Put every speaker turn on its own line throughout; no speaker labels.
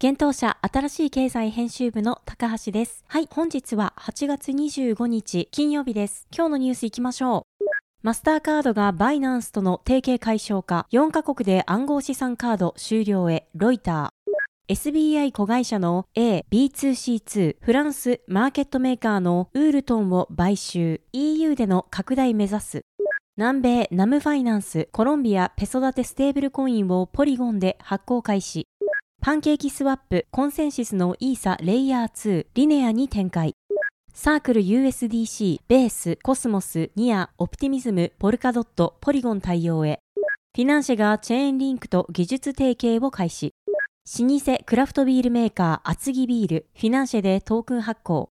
現当社新しい経済編集部の高橋です。はい、本日は8月25日金曜日です。今日のニュース行きましょう。マスターカードがバイナンスとの提携解消か、4カ国で暗号資産カード終了へ、ロイター。SBI 子会社の A、B2C2 フランスマーケットメーカーのウールトンを買収 EU での拡大目指す南米ナムファイナンスコロンビアペソダテステーブルコインをポリゴンで発行開始パンケーキスワップコンセンシスのイーサレイヤー2リネアに展開サークル USDC、ベース、コスモス、ニア、オプティミズム、ポルカドット、ポリゴン対応へ。フィナンシェがチェーンリンクと技術提携を開始。老舗クラフトビールメーカー厚木ビール、フィナンシェでトークン発行。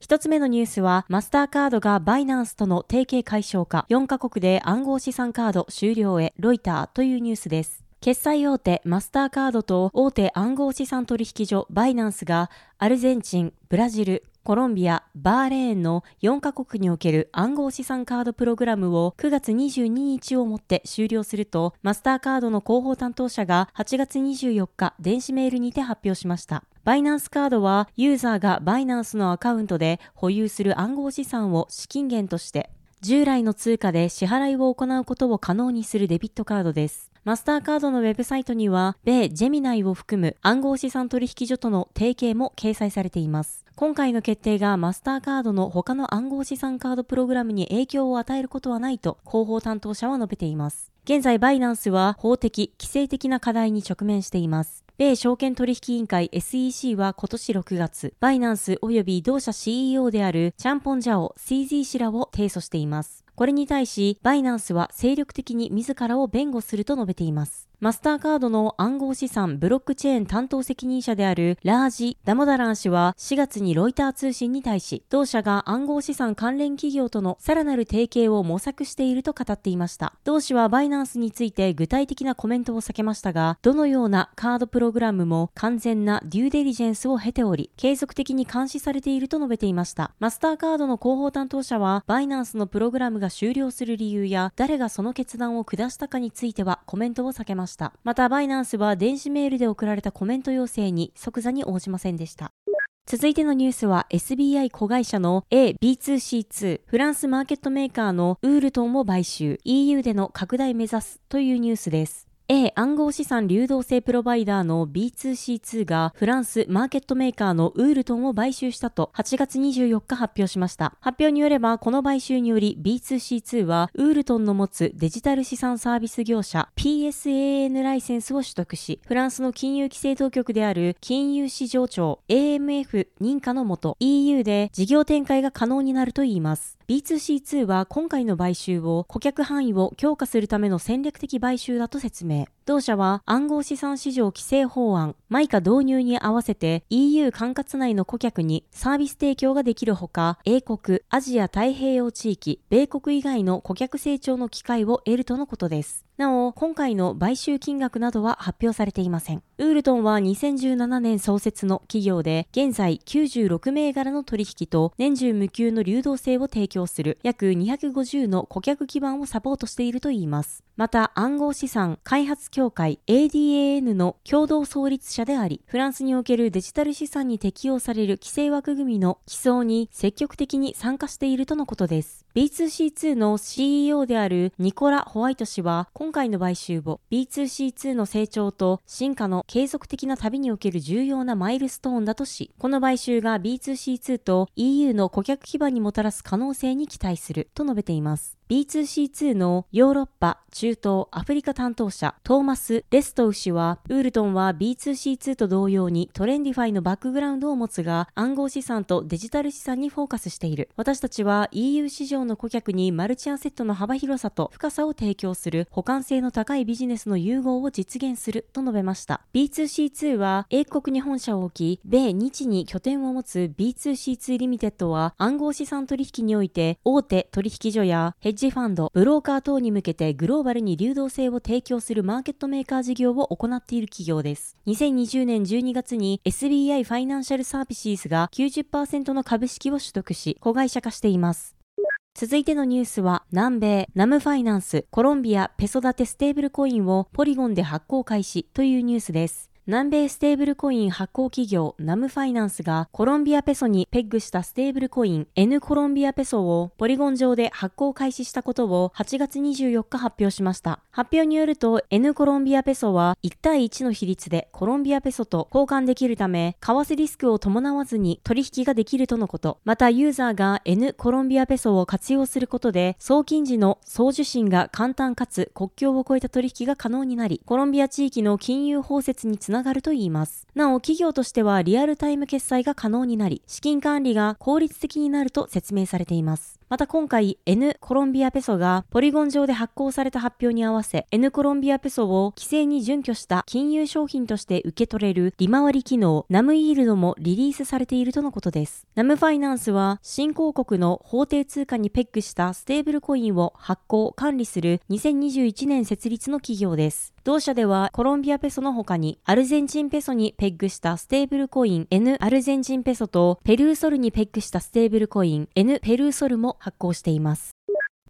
一つ目のニュースは、マスターカードがバイナンスとの提携解消か、4カ国で暗号資産カード終了へ、ロイターというニュースです。決済大手マスターカードと大手暗号資産取引所バイナンスがアルゼンチン、ブラジル、コロンビア、バーレーンの4カ国における暗号資産カードプログラムを9月22日をもって終了すると、マスターカードの広報担当者が8月24日、電子メールにて発表しました。バイナンスカードは、ユーザーがバイナンスのアカウントで保有する暗号資産を資金源として、従来の通貨で支払いを行うことを可能にするデビットカードです。マスターカードのウェブサイトには、米ジェミナイを含む暗号資産取引所との提携も掲載されています。今回の決定がマスターカードの他の暗号資産カードプログラムに影響を与えることはないと広報担当者は述べています。現在バイナンスは法的、規制的な課題に直面しています。米証券取引委員会 SEC は今年6月、バイナンス及び同社 CEO であるチャンポンジャオ CZ 氏らを提訴しています。これに対し、バイナンスは精力的に自らを弁護すると述べています。マスターカードの暗号資産ブロックチェーン担当責任者であるラージ・ダモダラン氏は4月にロイター通信に対し、同社が暗号資産関連企業とのさらなる提携を模索していると語っていました。同氏はバイナンスについて具体的なコメントを避けましたが、どのようなカードプログラムも完全なデューデリジェンスを経ており、継続的に監視されていると述べていました。マスターカードの広報担当者は、バイナンスのプログラムが終了する理由や、誰がその決断を下したかについてはコメントを避けました。また、バイナンスは電子メールで送られたコメント要請に即座に応じませんでした。続いてのニュースは SBI 子会社の A-B2C2 フランスマーケットメーカーのウールトンを買収 EU での拡大目指すというニュースです。A 暗号資産流動性プロバイダーの B2C2 がフランスマーケットメーカーのウールトンを買収したと8月24日発表しました。発表によればこの買収により B2C2 はウールトンの持つデジタル資産サービス業者 PSAN ライセンスを取得し、フランスの金融規制当局である金融市場庁 AMF 認可のもと EU で事業展開が可能になるといいます。B2C2 は今回の買収を顧客範囲を強化するための戦略的買収だと説明。め同社は暗号資産市場規制法案、マイカ導入に合わせて EU 管轄内の顧客にサービス提供ができるほか、英国、アジア太平洋地域、米国以外の顧客成長の機会を得るとのことです。なお、今回の買収金額などは発表されていません。ウールトンは2017年創設の企業で、現在96銘柄の取引と年中無休の流動性を提供する約250の顧客基盤をサポートしているといいます。また暗号資産開発協会 ADAN の共同創立者であり、フランスにおけるデジタル資産に適用される規制枠組みの基礎に積極的に参加しているとのことです。B2C2 の CEO であるニコラ・ホワイト氏は、今回の買収を B2C2 の成長と進化の継続的な旅における重要なマイルストーンだとし、この買収が B2C2 と EU の顧客基盤にもたらす可能性に期待すると述べています。B2C2 のヨーロッパ、中東、アフリカ担当者、トーマス・レストウ氏は、ウールトンは B2C2 と同様にトラディファイのバックグラウンドを持つが、暗号資産とデジタル資産にフォーカスしている。私たちは EU 市場の顧客にマルチアセットの幅広さと深さを提供する、補完性の高いビジネスの融合を実現すると述べました。B2C2 は、英国に本社を置き、米日に拠点を持つ B2C2 リミテッドは、暗号資産取引において、大手取引所やヘッジファンド、ブローカー等に向けてグローバルに流動性を提供するマーケットメーカー事業を行っている企業です。2020年12月に SBI ファイナンシャルサービシーズが90%の株式を取得し、子会社化しています。続いてのニュースは、南米、ナムファイナンス、コロンビア、ペソ建てステーブルコインをポリゴンで発行開始というニュースです。南米ステーブルコイン発行企業ナムファイナンスがコロンビアペソにペッグしたステーブルコイン N コロンビアペソをポリゴン上で発行開始したことを8月24日発表しました。発表によると N コロンビアペソは1対1の比率でコロンビアペソと交換できるため、為替リスクを伴わずに取引ができるとのこと。またユーザーが N コロンビアペソを活用することで、送金時の送受信が簡単かつ国境を越えた取引が可能になり、コロンビア地域の金融包摂につながるといいます。なお、企業としてはリアルタイム決済が可能になり、資金管理が効率的になると説明されています。また今回 N コロンビアペソがポリゴン上で発行された発表に合わせ N コロンビアペソを規制に準拠した金融商品として受け取れる利回り機能ナムイールドもリリースされているとのことです。ナムファイナンスは新興国の法定通貨にペッグしたステーブルコインを発行管理する2021年設立の企業です。同社ではコロンビアペソの他にアルゼンチンペソにペッグしたステーブルコイン N アルゼンチンペソとペルーソルにペッグしたステーブルコイン N ペルーソルも発行しています。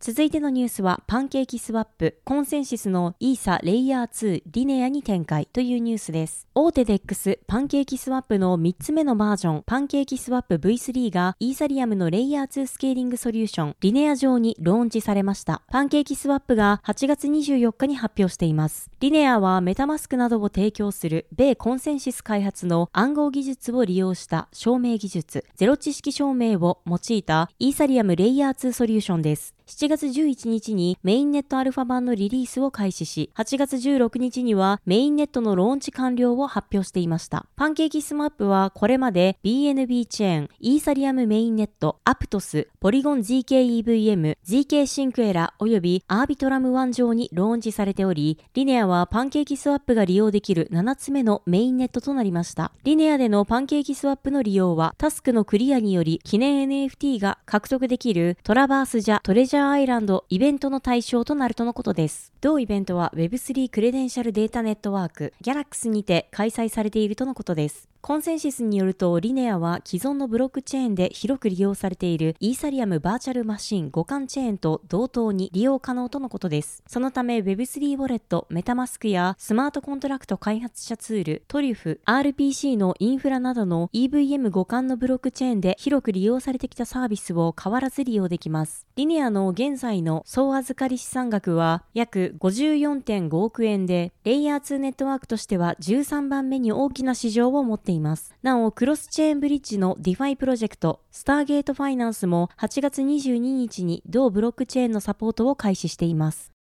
続いてのニュースは、パンケーキスワップ、コンセンシスのイーサレイヤー2リネアに展開というニュースです。大手 DEX パンケーキスワップの3つ目のバージョン、パンケーキスワップ V3 がイーサリアムのレイヤー2スケーリングソリューション、リネア上にローンチされました。パンケーキスワップが8月24日に発表しています。リネアはメタマスクなどを提供する米コンセンシス開発の暗号技術を利用した証明技術、ゼロ知識証明を用いたイーサリアムレイヤー2ソリューションです。7月11日にメインネットアルファ版のリリースを開始し、8月16日にはメインネットのローンチ完了を発表していました。パンケーキスワップはこれまで BNB チェーン、イーサリアムメインネット、アプトス、ポリゴン ZKEVM、ZK シンクエラ及びアービトラム1上にローンチされており、リネアはパンケーキスワップが利用できる7つ目のメインネットとなりました。リネアでのパンケーキスワップの利用は、タスクのクリアにより記念 NFT が獲得できるトラバースジャトレジャジャーアイランドイベントの対象となるとのことです。同イベントは Web3 クレデンシャルデータネットワーク Galxe にて開催されているとのことです。コンセンシスによると、リネアは既存のブロックチェーンで広く利用されているイーサリアムバーチャルマシン互換チェーンと同等に利用可能とのことです。そのため Web3 ウォレット、メタマスクやスマートコントラクト開発者ツール、トリュフ、RPC のインフラなどの EVM 互換のブロックチェーンで広く利用されてきたサービスを変わらず利用できます。リネアの現在の総預かり資産額は約54.5億円で、レイヤー2ネットワークとしては13番目に大きな市場を持っています。なお、クロスチェーンブリッジのディファイプロジェクト、スターゲートファイナンスも8月22日に同ブロックチェーンのサポートを開始しています。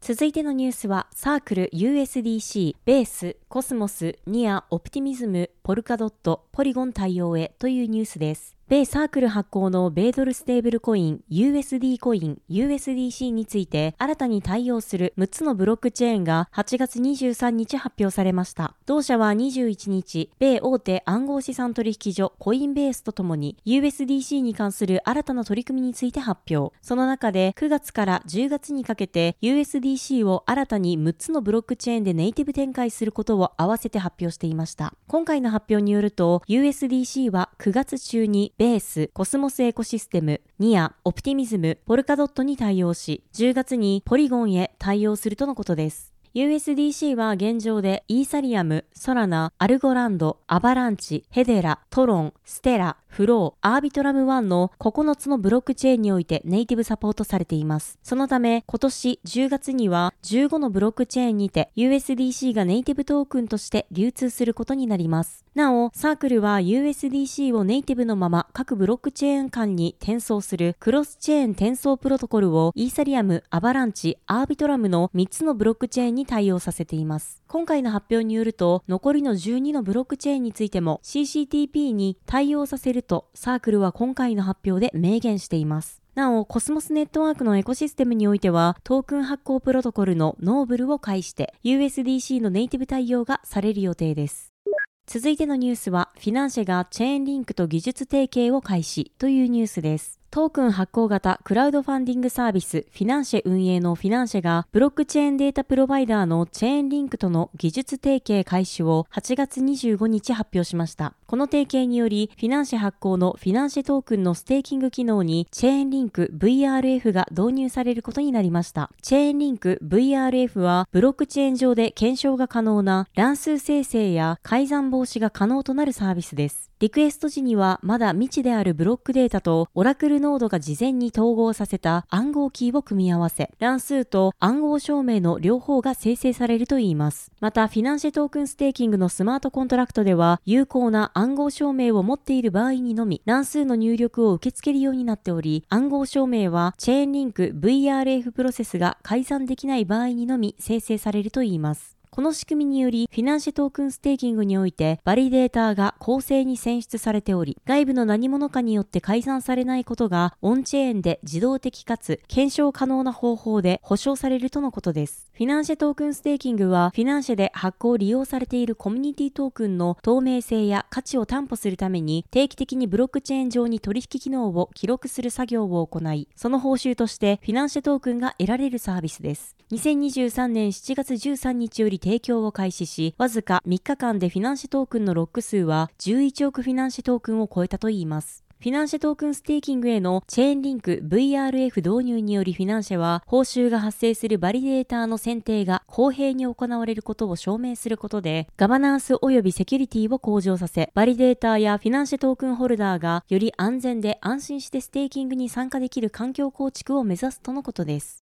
続いてのニュースは、サークル USDC、ベース、コスモス、ニア、オプティミズム、ポルカドット、ポリゴン対応へというニュースです。米サークル発行の米ドルステーブルコイン USD コイン USDC について新たに対応する6つのブロックチェーンが8月23日発表されました。同社は21日、米大手暗号資産取引所コインベースとともに USDC に関する新たな取り組みについて発表。その中で9月から10月にかけて USDC を新たに6つのブロックチェーンでネイティブ展開することを合わせて発表していました。今回の発表によると USDC は9月中にベース、コスモスエコシステム、ニア、オプティミズム、ポルカドットに対応し、10月にポリゴンへ対応するとのことです。USDC は現状でイーサリアム、ソラナ、アルゴランド、アバランチ、ヘデラ、トロン、ステラ、フロー、アービトラム1の9つのブロックチェーンにおいてネイティブサポートされています。そのため、今年10月には15のブロックチェーンにて USDC がネイティブトークンとして流通することになります。なお、サークルは USDC をネイティブのまま各ブロックチェーン間に転送するクロスチェーン転送プロトコルをイーサリアム、アバランチ、アービトラムの3つのブロックチェーンに対応させています。今回の発表によると、残りの12のブロックチェーンについても CCTP に対応させるとサークルは今回の発表で明言しています。なお、コスモスネットワークのエコシステムにおいては、トークン発行プロトコルのノーブルを介して USDC のネイティブ対応がされる予定です。続いてのニュースは、フィナンシェがチェーンリンクと技術提携を開始というニュースです。トークン発行型クラウドファンディングサービスフィナンシェ運営のフィナンシェがブロックチェーンデータプロバイダーのチェーンリンクとの技術提携開始を8月25日発表しました。この提携によりフィナンシェ発行のフィナンシェトークンのステーキング機能にチェーンリンク VRF が導入されることになりました。チェーンリンク VRF はブロックチェーン上で検証が可能な乱数生成や改ざん防止が可能となるサービスです。リクエスト時にはまだ未知であるブロックデータとオラクルノードが事前に統合させた暗号キーを組み合わせ、乱数と暗号証明の両方が生成されるといいます。また、フィナンシェトークンステーキングのスマートコントラクトでは、有効な暗号証明を持っている場合にのみ、乱数の入力を受け付けるようになっており、暗号証明はチェーンリンク VRF プロセスが改ざんできない場合にのみ生成されるといいます。この仕組みにより、フィナンシェトークンステーキングにおいて、バリデーターが公正に選出されており、外部の何者かによって改ざんされないことが、オンチェーンで自動的かつ、検証可能な方法で保証されるとのことです。フィナンシェトークンステーキングは、フィナンシェで発行利用されているコミュニティトークンの透明性や価値を担保するために、定期的にブロックチェーン上に取引機能を記録する作業を行い、その報酬としてフィナンシェトークンが得られるサービスです。2023年7月13日より提供を開始し、わずか3日間でフィナンシェトークンのロック数は11億フィナンシェトークンを超えたといいます。フィナンシェトークンステーキングへのチェーンリンク VRF 導入によりフィナンシェは報酬が発生するバリデーターの選定が公平に行われることを証明することでガバナンス及びセキュリティを向上させバリデーターやフィナンシェトークンホルダーがより安全で安心してステーキングに参加できる環境構築を目指すとのことです。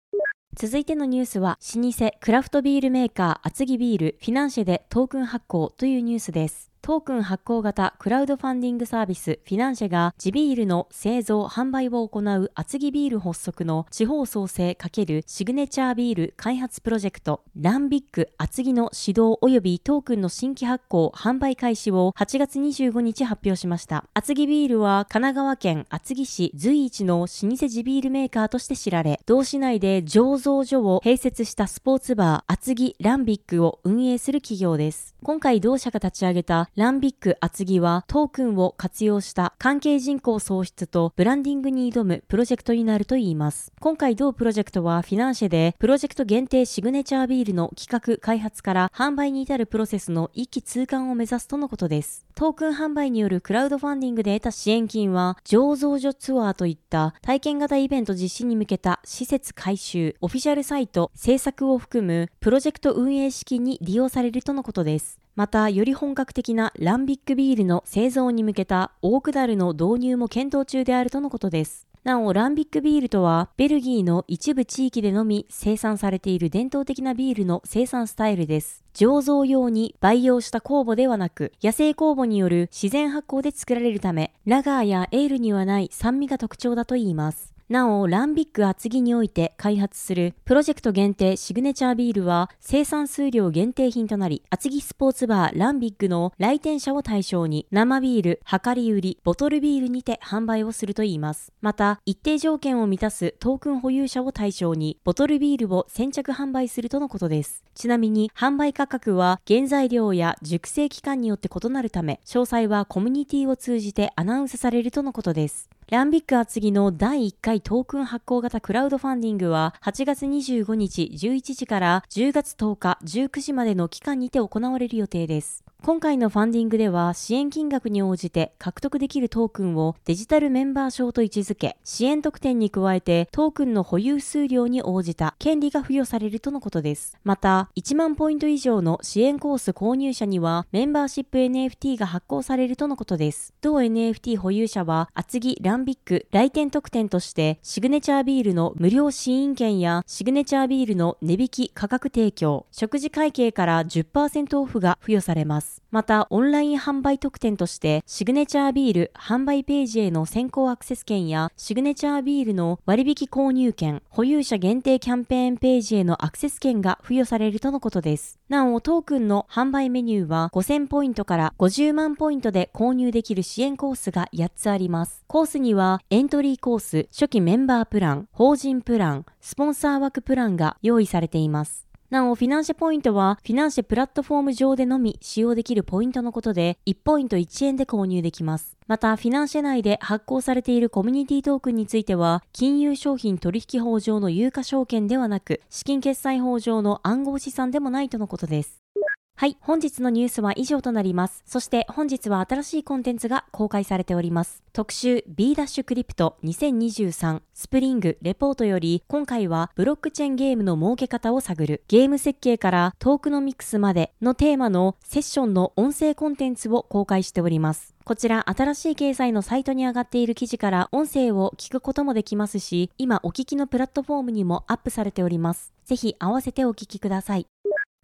続いてのニュースは、老舗クラフトビールメーカー厚木ビールフィナンシェでトークン発行というニュースです。トークン発行型クラウドファンディングサービスフィナンシェが地ビールの製造販売を行う厚木ビール発足の地方創生×シグネチャービール開発プロジェクトランビック厚木の始動及びトークンの新規発行販売開始を8月25日発表しました。厚木ビールは神奈川県厚木市随一の老舗地ビールメーカーとして知られ同市内で醸造所を併設したスポーツバー厚木ランビックを運営する企業です。今回同社が立ち上げたランビック厚木はトークンを活用した関係人口創出とブランディングに挑むプロジェクトになるといいます。今回同プロジェクトはフィナンシェでプロジェクト限定シグネチャービールの企画開発から販売に至るプロセスの一気通貫を目指すとのことです。トークン販売によるクラウドファンディングで得た支援金は醸造所ツアーといった体験型イベント実施に向けた施設改修、オフィシャルサイト、制作を含むプロジェクト運営資金に利用されるとのことです。また、より本格的なランビックビールの製造に向けたオークダルの導入も検討中であるとのことです。なお、ランビックビールとは、ベルギーの一部地域でのみ生産されている伝統的なビールの生産スタイルです。醸造用に培養した酵母ではなく、野生酵母による自然発酵で作られるため、ラガーやエールにはない酸味が特徴だといいます。なお、ランビック厚木において開発するプロジェクト限定シグネチャービールは生産数量限定品となり、厚木スポーツバーランビックの来店者を対象に生ビール、量り売り、ボトルビールにて販売をするといいます。また、一定条件を満たすトークン保有者を対象にボトルビールを先着販売するとのことです。ちなみに、販売価格は原材料や熟成期間によって異なるため、詳細はコミュニティを通じてアナウンスされるとのことです。ランビック厚木の第1回トークン発行型クラウドファンディングは8月25日11時から10月10日19時までの期間にて行われる予定です。今回のファンディングでは支援金額に応じて獲得できるトークンをデジタルメンバー証と位置づけ、支援特典に加えてトークンの保有数量に応じた権利が付与されるとのことです。また、1万ポイント以上の支援コース購入者にはメンバーシップ NFT が発行されるとのことです。同 NFT 保有者は厚木ランビック来店特典としてシグネチャービールの無料試飲券やシグネチャービールの値引き価格提供、食事会計から10%オフが付与されます。。また、オンライン販売特典として、シグネチャービール販売ページへの先行アクセス券や、シグネチャービールの割引購入券、保有者限定キャンペーンページへのアクセス券が付与されるとのことです。なお、トークンの販売メニューは5000ポイントから50万ポイントで購入できる支援コースが8つあります。コースには、エントリーコース、初期メンバープラン、法人プラン、スポンサー枠プランが用意されています。なお、フィナンシェポイントは、フィナンシェプラットフォーム上でのみ使用できるポイントのことで、1ポイント1円で購入できます。また、フィナンシェ内で発行されているコミュニティトークンについては、金融商品取引法上の有価証券ではなく、資金決済法上の暗号資産でもないとのことです。はい、本日のニュースは以上となります。そして本日は新しいコンテンツが公開されております。特集 B ダッシュクリプト2023スプリングレポートより今回はブロックチェーンゲームの設け方を探るゲーム設計からトークノミクスまでのテーマのセッションの音声コンテンツを公開しております。こちら新しい経済のサイトに上がっている記事から音声を聞くこともできますし、今お聞きのプラットフォームにもアップされております。ぜひ合わせてお聞きください。